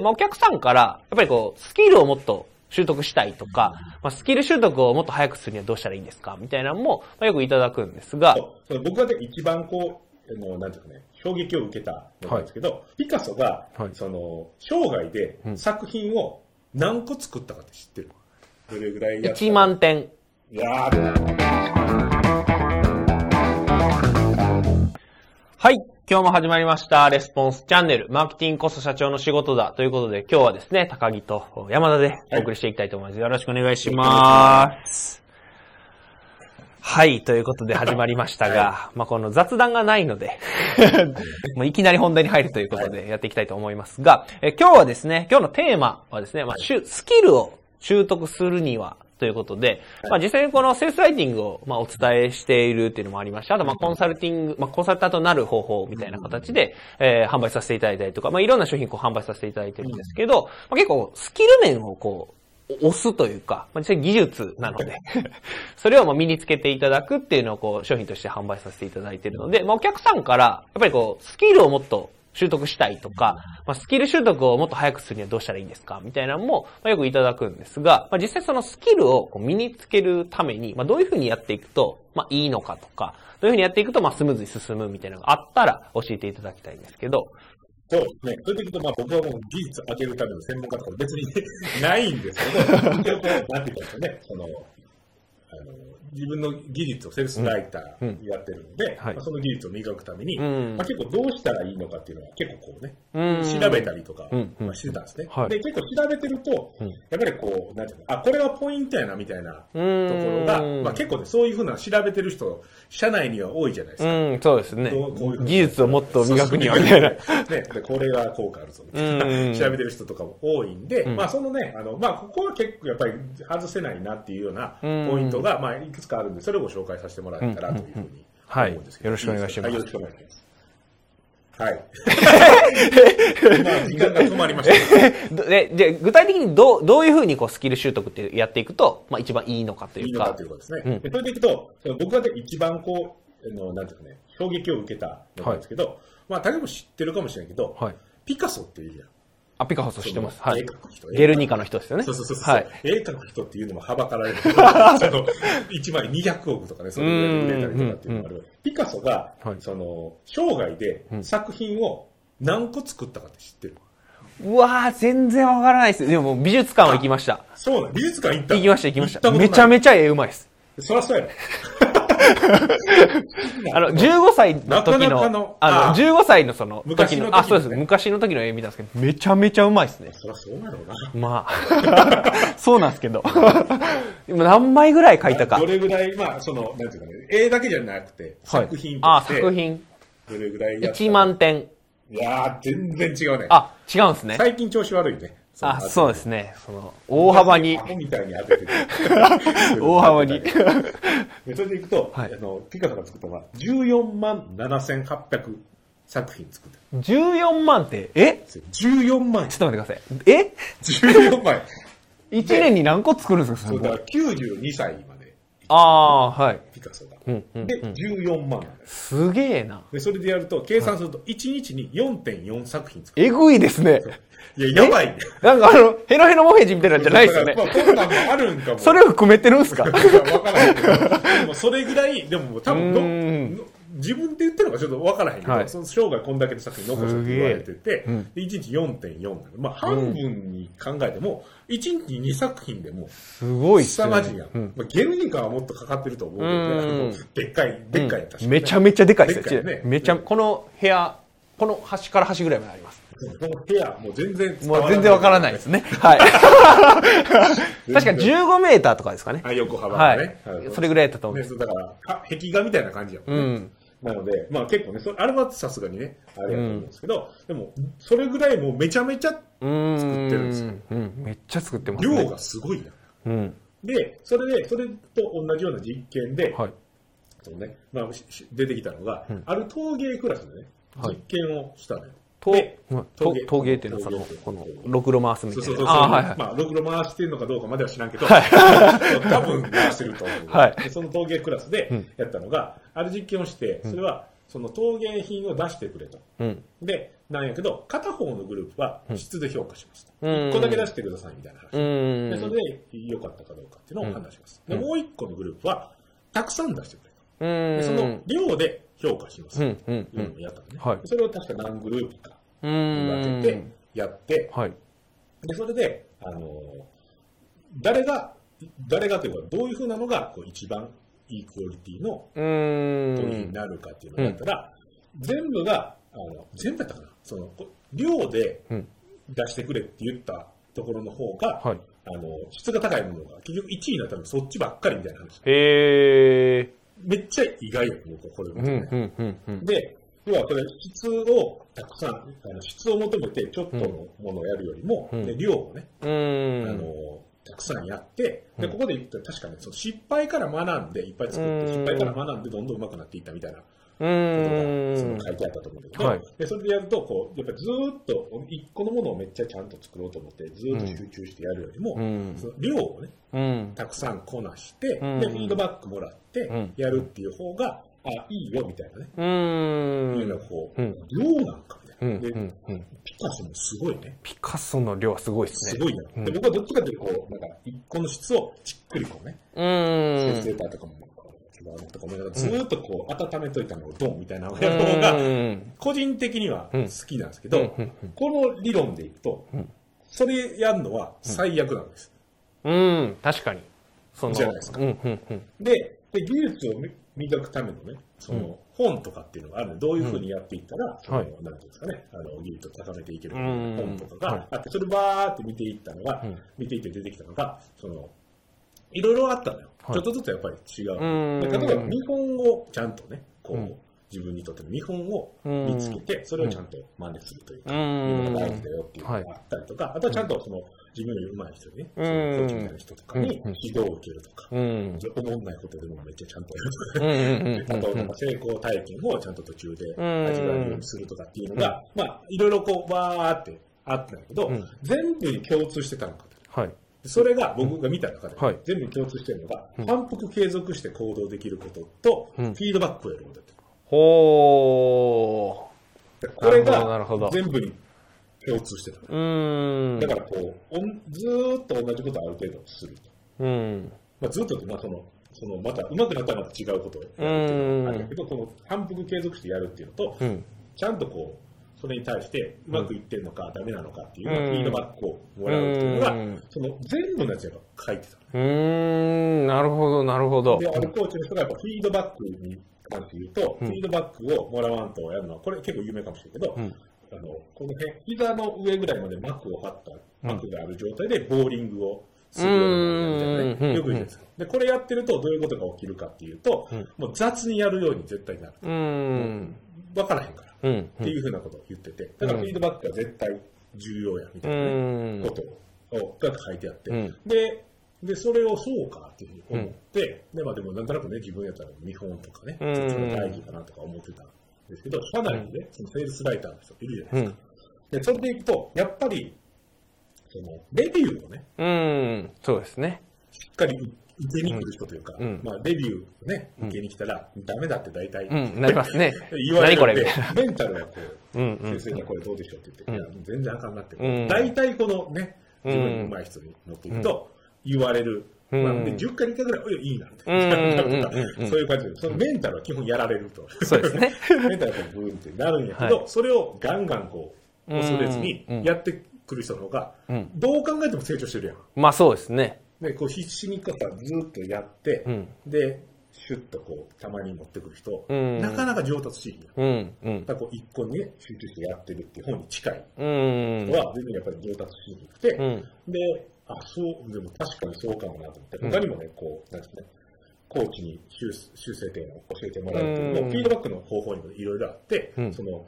まあ、お客さんから、やっぱりこう、スキルをもっと習得したいとか、まあ、スキル習得をもっと早くするにはどうしたらいいんですかみたいなのも、まあ、よくいただくんですが、僕がね一番こう、あのなんていうかね、衝撃を受けたのなんですけど、ピカソが、はい。その生涯でうん。作品を何個作ったかって知ってるどれぐらいやった？1万点。いやーはい。今日も始まりました。レスポンスチャンネル。マーケティングこそ社長の仕事だ。ということで、今日はですね、高木と山田でお送りしていきたいと思います。よろしくお願いします。はい。ということで始まりましたが、まあこの雑談がないので、もういきなり本題に入るということでやっていきたいと思いますが、え今日はですね、今日のテーマはですね、まあ、スキルを習得するには、ということで、まあ実際にこのセールスライティングをまあお伝えしているっていうのもありまして、あとまあコンサルティング、まあコンサルタントになる方法みたいな形で、えー販売させていただいたりとか、まあいろんな商品こう販売させていただいてるんですけど、まあ結構スキル面をこう、押すというか、まあ、実際技術なので、それをまあ身につけていただくっていうのをこう商品として販売させていただいているので、まあお客さんから、やっぱりこう、スキルをもっと習得したいとか、まあ、スキル習得をもっと早くするにはどうしたらいいんですか？みたいなのも、まあ、よくいただくんですが、まあ、実際そのスキルをこう身につけるために、まあ、どういうふうにやっていくと、まあ、いいのかとか、どういうふうにやっていくと、まあ、スムーズに進むみたいなのがあったら教えていただきたいんですけど、そうですね。それでいくと、まあ僕はもう技術上げるための専門家とか別にないんですけど、なんていうんですかね、その、あの、自分の技術をセールスライタうん。ーやってるので、その技術を磨くために、うん。まあ、結構どうしたらいいのかっていうのは結構こうね、うん。調べたりとかまあしてたんですね。はい。で、結構調べてると、うん。やっぱりこう、なんていうの、あ、これはポイントやなみたいなとこうんろが、まあ結構ね、そういうふうな調べてる人、社内には多いじゃないですか。うん、そうですね。技術をもっと磨くにはみたいな。ね、でこれが効果あるぞみたいな、うん。調べてる人とかも多いんで、ん。まあそのね、あの、まあここは結構やっぱり外せないなっていうようなうん。ポイントが、まあいくつかあるんで、それをご紹介させてもらえたらというふうにはい思うんですけど。よろしくお願いしますはよろしくお願いします。はい。まあ時間が止まりました。どで、で、具体的にどう、どういうふうにこうスキル習得ってやっていくと、まあ一番いいのかというかいいのかと。いうことですね。うんでそれでいくと、僕がね一番こう、あのなんていうかね、衝撃を受けたのなんですけど、まあ、誰も知ってるかもしれないけど、はい。ピカソっていうじゃん。あ、ピカソ知ってます。はいゲルニカの人ですよね。そうそうそうそう、はい。絵描く人っていうのもはばかられる。その1枚200億とかね、それぐらいで売れたりとかっていうのがある。ピカソが、はいその、生涯でん作品を何個作ったかって知ってる、うわー、全然わからないです。でも美術館は行きました。そうなん美術館行った行きました、行きました。めちゃめちゃ絵うまいです。そりゃそうやろ。あの、15歳の時なかなかのの、あの、あ15歳のその、昔の時あ、そうです。昔の時の絵見たんですけど、めちゃめちゃうまいですね。そりゃそうやろうな。まあ、そうなんですけど。でも何枚ぐらい描いたかど。れぐらい、まあ、その、なんていうかね、絵だけじゃなくて、はい作品とあ、して、作品。どれぐらいやった1万点。いやー、全然違うね。あ、違うんですね。最近調子悪いね。あ、そうですね。その、大幅にア、ホみたいに当ててて大幅に。でそれでいくと、はいあの、ピカソが作ったのは、14万7800作品作ってる14万って、え？んですよ。14万ちょっと待ってください。え？14万 ?1 年に何個作るんですかそうだかそれら92歳まで、ああー、はい。ピカソが。うんうんで、14万なんです。すげえな。で、それでやると、計算すると、1日に4.4作品作る。えぐいですね。いや、やばいね。なんかあの、ヘロヘロモヘジみたいなんじゃないですよねだ。からまあ、こんなんもあるんかも。それを含めてるんすか？わからへんけど、でもそれぐらい、でももう多分のうーんの自分で言ってるのかちょっとわからへんけど、はいその生涯こんだけの作品残したって言われてて、うんで1日4.4なの。まあ半分に考えても、1日2作品でも、すごい凄まじいやん。うんまあ、ゲルニカはもっとかかってると思うけどねでっかい、でっかいやったし、めちゃめちゃでかいですよ。でっかいねめちゃ、この部屋、この端から端ぐらいまであります。この部屋、もう全然伝もう全然わからないですね。はい。確か15メーターとかですかね。あ、横幅はい。それぐらいだったと思うね、。だから、か壁画みたいな感じやもんね。うん。なので、まあ結構ね、そあれはさすがにね、あれやと思うんですけど、でも、それぐらいもうめちゃめちゃ。作ってるんですようん。めっちゃ作ってますね。量がすごいな。うん。で、それで、それと同じような実験で、はい。そのね、まあ、出てきたのが、うんある陶芸クラスでね、はい実験をしたのよ。とで、陶陶芸陶芸っていうのはそのこの、ろくろ回すみたいうな。そうそそうそう。ああ、はいはい。まあ、ろくろ回してるのかどうかまでは知らんけど、多分回してると思う。はいでその陶芸クラスでやったのが、ある実験をして、それは、その陶芸品を出してくれと。うん。で、なんやけど、片方のグループは質で評価しますと。うん1個だけ出してくださいみたいな話。うん。でそれで良かったかどうかっていうのを判断します。うんでもう1個のグループは、たくさん出してくれと。うん。でその量で評価します。うっていうのん。をやったのね。はいそれを確か何グループかう分けてん。やって、はい。で、それで、あのー誰が、誰がというか、どういうふうなのがこう一番いいクオリティのう商品にん。なるかっていうのをやったら、全部が、あの全部やったかな、そのこ量でうん出してくれって言ったところの方が、はい。あの質が高いものが結局1位になったのがそっちばっかりみたいな話。へえ。めっちゃ意外よ、僕はこれ見うん。うん。うん。うん。で、要はこれ質をたくさん、あの質を求めてちょっとのものをやるよりも、うんで量をね、うあん。のたくさんやって、でうんここで言ったら確かにその失敗から学んで、いっぱい作って、うん失敗から学んでどんどん上手くなっていったみたいなうことがそんの。書いてあったと思うんだけど、はいでそれでやるとこう、やっぱりずーっと一個のものをめっちゃちゃんと作ろうと思って、ずーっと集中してやるよりも、うん。その量をね、うん。たくさんこなして、うんで、フィードバックもらってうん、やるっていう方が、あ、いいよみたいなね、うん。いうのがこう、うん量なんかで、うん。うん。ピカソもすごいね。ピカソの量はすごいですね。すごいな。うんで、僕はどっちかというと、こう、なんか、一個の質をじっくりこうね、うん。先生ターとかも、とか思いながら、ずーっとこう、温めといたのをドンみたいなのをやる方が、うん。個人的にはうん好きなんですけど、この理論でいくと、んそれやるのは最悪なんです。うん。確かに。その。じゃないですかうん。うん。うん。でで、技術をみ磨くためのね、その本とかっていうのがあるので、どういうふうにやっていったら、そのはい。なんていうんですかね、あの技術を高めていけるうん。本とかはい。があって、それバーって見ていったのが、うん。見ていって出てきたのが、その、いろいろあったのよ。はい。ちょっとずつやっぱり違う。う例えば見本をちゃんとね、こう、うん。自分にとっての見本を見つけて、それをちゃんと真似するというか、うん。いうのが大事だよっていうのがあったりとか、あとはちゃんとその自分より上手い人にね、うんその人とかにうん指導を受けるとか、うん。思んないことでもめっちゃちゃんとやるとかうん。うん。あと、なんか成功体験をちゃんと途中でうん味わえるようにするとかっていうのが、まあ、いろいろこう、わーってあったんだけど、うん全部に共通してたのかと。はい。それが僕が見た中で、はい全部に共通してるのが、うん反復継続して行動できることと、うんフィードバックをやることだった。ほでこれなるほどが全部に共通してた。ー。うん。だからこう、おんずーっと同じことをある程度すると。うん。まあ、ずっとって、まあ、その、そのまた上手くなったらまた違うことをやるんだけど、この反復継続してやるっていうのと、うん。ちゃんとこう、それに対してうまくいってるのか、ダメなのかっていうフィードバックをもらうっていうのが、うんその全部のやつやっぱ書いてたうーん。なるほど、なるほど。の。で、あるコーチの人がやっぱフィードバックに関して言うと、うんフィードバックをもらわんとやるのは、これ結構有名かもしれないけど、うんあのこの辺、膝の上ぐらいまで膜を張った、膜がある状態でボーリングをするようなみたいなうんね、よく言うんですよ。で、これやってるとどういうことが起きるかっていうと、うんもう雑にやるように絶対なる。うん。わからへんから。うん。っていうふうなことを言ってて、だからフィードバックが絶対重要やみたういな。ことをが書いてあって、うんで、で、それをそうかっていうふうに思って、で、まあでもなんとなくね、自分やったら見本とかね、うんその大事かなとか思ってたんですけど、社内にね、そのセールスライターの人いるじゃないですか。で、それでいくと、やっぱり、その、レビューをね、うん。そうですね。しっかり受けに来る人というか、うんまあ、レビューをね、受けに来たら、ダメだって大体、うん。なりますね。言われるんで。メンタルがこう、うん。うん。先生がこれどうでしょうって言って、うんいや、全然あかんなって、うん大体このね、うん自分に上手い人に持っていくと、言われる。うんまあ、で10回2回ぐらい、おいいいなって、そういう感じで、そのメンタルは基本やられると。そうですね。メンタルがブーンってなるんやけど、はそれをガンガンこう、恐れずにやってくる人の方が、うん。どう考えても成長してるやん。まあそうですね。で、こう必死にこうさずっとやって、うん。で、シュッとこう、たまに持ってくる人、うんなかなか上達しひんやん。うん。うん。だこう、一個にね、集中してやってるっていう方に近い。うん。は全然やっぱり上達しにくくて、うん。で、あ、そう、でも確かにそうかもなと思って、うん他にもね、こう、なんですかね、コーチに修修正点を教えてもらうっていうのフィードバックの方法にもいろいろあって、うんその、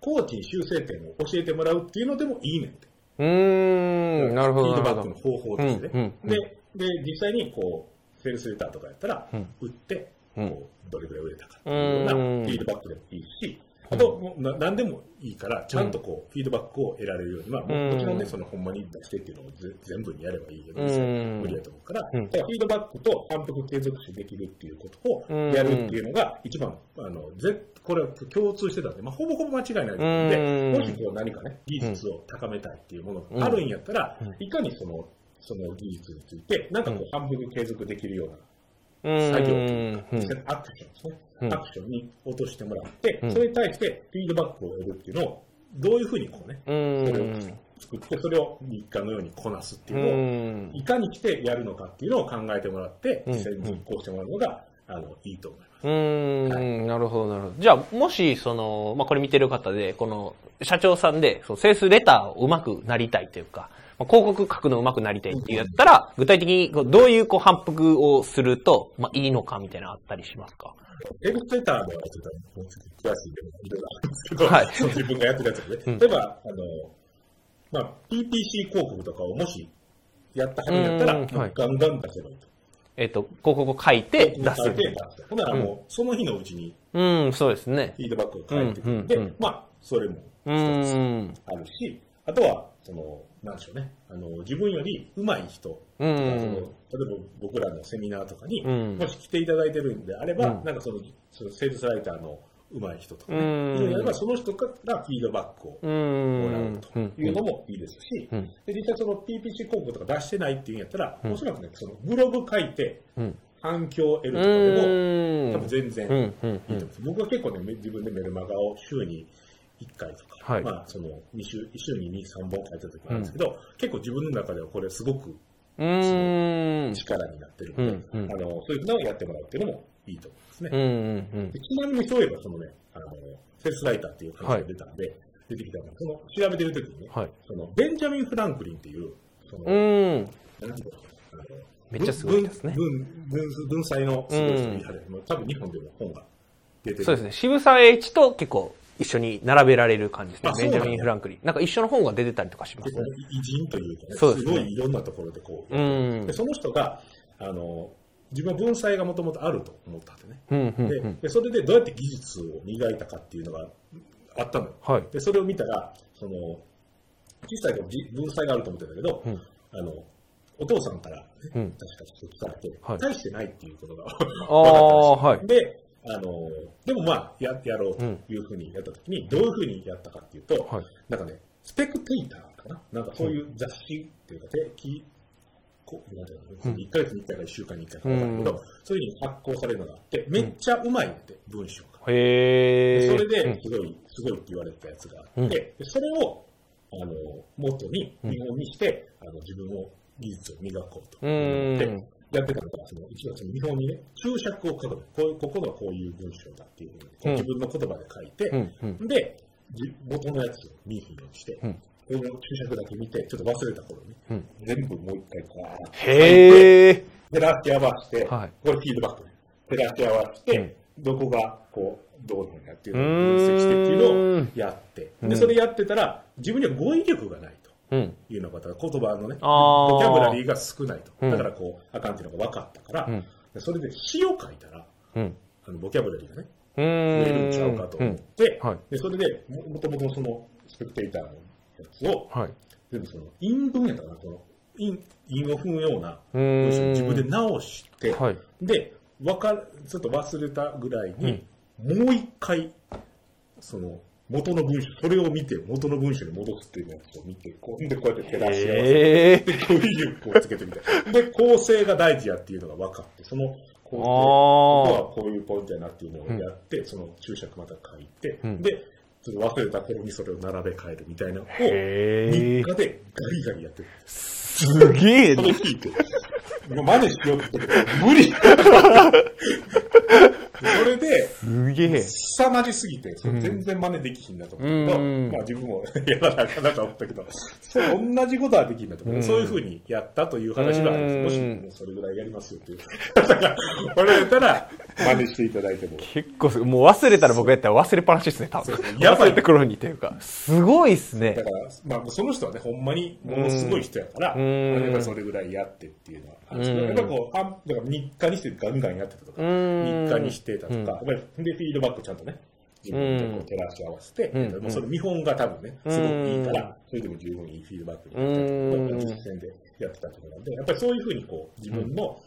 コーチに修正点を教えてもらうっていうのでもいいねんって。うーん。なるほど。フィード。バックの方法としてね。うんうんうんで、で、実際にこう、セールスレターとかやったら、うん。売って、うん。こう、どれぐらい売れたかっていうようなフうんィードバックでもいいし、あと、もうな何でもいいから、ちゃんとこう、フィードバックを得られるように、まあ、もちろん。ね、そのほんまに出してっていうのをぜ全部にやればいいけど、無理やと思うから、フィードバックと反復継続してできるっていうことをやるっていうのが、一番、あの、ぜこれは共通してたんで、まあ、ほぼほぼ間違いないので、うん。もしこう何かね、技術を高めたいっていうものがあるんやったら、うん。いかにその、その技術について、なんかこう、反復継続できるようなうん。作業うん実際のアクションですね、うんアクションに落としてもらって、うんそれに対してフィードバックを得るっていうのを、どういうふうにこうね、うそれをん。作って、それを日課のようにこなすってういうのを、ん。いかにしてやるのかっていうのを考えてもらって、うん実際に実行してもらうのが、あのいいと思います。うーん、なるほど、なるほど。じゃあ、もし、その、まあ、これ見てる方で、この、社長さんで、その、セールスレターを上手くなりたいというか、まあ、広告書くの上手くなりたいっていうやったら、具体的に、どういう、こう、反復をすると、まあ、いいのかみたいなのあったりしますか？エグストレーターではちょっと、詳しいいろいろあるんですけど、はい自分がやってるやつで、うん例えば、あの、まあ、PPC 広告とかをもしやったはずだったら、うんはいガンガン出せばいいと。えっ、と、広告を書いて出す書い。て出す。ほんならもう、その日のうちにうん、そうですね。フィードバックが返ってくるんで、うんうんうんまあ、それもう一つん。あるし、あとは、その、なんでしょうね、あの、自分より上手い人。例えば僕らのセミナーとかに、うんもし来ていただいてるんであれば、うんなんかその、そのセールスライターの上手い人とかね、うんその人からフィードバックをうもらんう。というのもいいですし、うん。で実際その PPC 広告とか出してないっていうんやったら、うんおそらくね、そのブログ書いてうん。反響を得るとかでも、うん多分全然。いいと思います。僕は結構ね、め自分でメルマガを週に1回とか、はいまあ、その2週、1週に2、3本書いた時もあるんですけど、結構自分の中ではこれすごくうん。力になってるので、うんうんあのそういうのをやってもらうっていうのもいいと思いますね。うん。う。ちなみにそういえば、そのね、あの、セールスライターっていう話が出たんで、出てきたのが、その調べてる時にね、はい。そのベンジャミン・フランクリンっていう、その、うん。なんていうめっちゃすごいですね文文文文才のすごい人にう多分日本でも本が出てる。そうですね。渋沢栄一と結構一緒に並べられる感じですねベンジャミン・フランクリン。なんか一緒の本が出てたりとかしますね。偉人というかね、そうですねすごいいろんなところでこう、うんでその人が、あの、自分は文才がもともとあると思ったんでね。うん、うん、でうん。でそれでどうやって技術を磨いたかっていうのがあったのよ。はい。で、それを見たら、その、小さい頃じ文才があると思ってたけど、うんあの、お父さんから、ね、うん。確かちょっと聞かれて、はい大してないっていうことが分かったああ、はい。で、あの、でもまあ、や、やろうというふうにやったときに、どういうふうにやったかっていうと、はい。なんかね、スペクテイターかな。なんかそういう雑誌っていうか、定期、こう、なんていうの、うん。1ヶ月に1回か1週間に1回か分かんないけど、そういうふうに発行されるのがあって、めっちゃうまいって、文章が。へそれで、すごい、すごいって言われたやつがあって、それを、あの、元に、見本にして、あの、自分を、技術を磨こうとう思って、ん。やってたのが、その一応その見本にね、注釈を書くの。こうここがこういう文章だっていうふうに、こううん自分の言葉で書いて、うん。うん。で、じ元のやつを見ひんようにして、うんこの注釈だけ見て、ちょっと忘れた頃に、うん全部もう一回こう、へえ。照らし合わせて、はいこれフィードバックね。照らし合わせて、うんどこがこう、どうなんやっていうのを分析してっていうのをやって、うんで、それやってたら、自分には語彙力がないいうのが、だから言葉のね、ボキャブラリーが少ないと。うんだからこう、あかんっていうのが分かったから、それで詩を書いたら、うん。あのボキャブラリーがね、う増えるんん。ちゃうかと思って、はいでそれでももともとそのスペクテーターのやつを、はい。全部その韻文やったかな、その韻韻を踏むようなう文章をん。自分で直して、はい。で、わかる、ちょっと忘れたぐらいに、もう一回、その、元の文章、それを見て、元の文章に戻すっていうやつを見て、こうで、こうやって照らし合わせて、へえ。で、語彙力をつけてみて、で、構成が大事やっていうのが分かって、その構成、ここはあこういうポイントやなっていうのをやって、その注釈また書いて、うんで、ちょっと忘れた頃にそれを並べ替えるみたいなのを、あ。へえ。日課でガリガリやってる。すげえなそれ。聞いて、もう真似しようって無理 それで、すげえ。凄まじすぎて、全然真似できひんなと思ったけど、うん。まあ自分もやらなあかんなと思ったけど、そう同じことはできんなと思って、うん。そういうふうにやったという話があります。うん。もし、もうそれぐらいやりますよっていう。方がおられたら、真似していただいても。結構す、もう忘れたら僕やったら忘れっぱなしですね、多分。そうそう。やばい忘れてくるにというか。すごいっすね。だ。から、まあ、その人はね、ほんまにものすごい人やから、うん。まあやっぱりそれぐらいやってっていうのはあるんです。けど、うん。やっぱこう、あだから日課にしてガンガンやってたとか、うん。日課にしてたとか、うん。やっぱりで、フィードバックちゃんとね、自分でこう照らし合わせて、うん。もうその見本が多分ね、すごくいいから、それでも十分いいフィードバックになってると実践でやってたところなんで、やっぱりそういうふうにこう、自分の、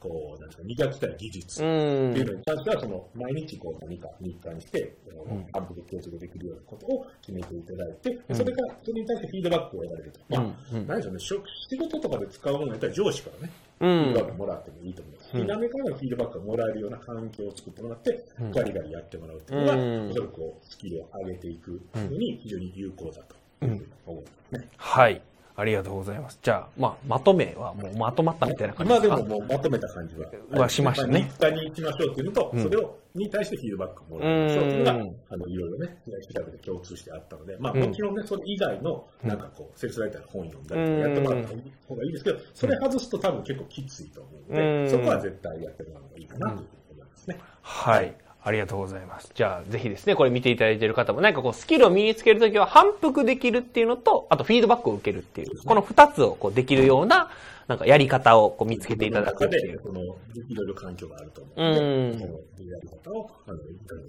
こう、なんですか、磨きたい技術うっていうん。のに関しては、その、毎日こう何か日課にして、あの反復継続できるようなことを決めていただいて、うんそれから、それに対してフィードバックを得られると。まあ、うんでしょうね、職仕事とかで使うものやったら上司からね、うフィードバッん。クもらってもいいと思います。うん南からのフィードバックがもらえるような環境を作ってもらって、うんガリガリやってもらうっていうのが、うんおそらくこう、スキルを上げていくのに非常に有効だというふうに思いますね。はい。ありがとうございます。じゃあ、まあ、まとめはもうまとまったみたいな感じ今ですか？でももうまとめた感じは。はしましたね日課に行きましょうっていうのと、うんそれを、に対してフィードバックをもらうっていうのが、うんあの、いろいろね、調べて共通してあったので、まあ、うんもちろんね、それ以外の、なんかこう、セールスライターの本読んだりとかやってもらった方がいいですけど、それ外すと多分結構きついと思うのうんで、そこは絶対やってもらうのがいいかなというふうに思いますね。はい。ありがとうございます。じゃあ、ぜひですね、これ見ていただいている方も、何かこう、スキルを身につけるときは反復できるっていうのと、あとフィードバックを受けるっていう、この二つをこうできるような、なんかやり方をこう見つけていただくっていう。中で、その、いろいろ環境があると思うのうんで、そのやり方を、あの、いろい。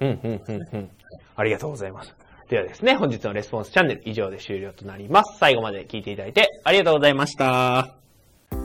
うん、うん、うん、うん。ありがとうございます。ではですね、本日のレスポンスチャンネル以上で終了となります。最後まで聞いていただいてありがとうございました。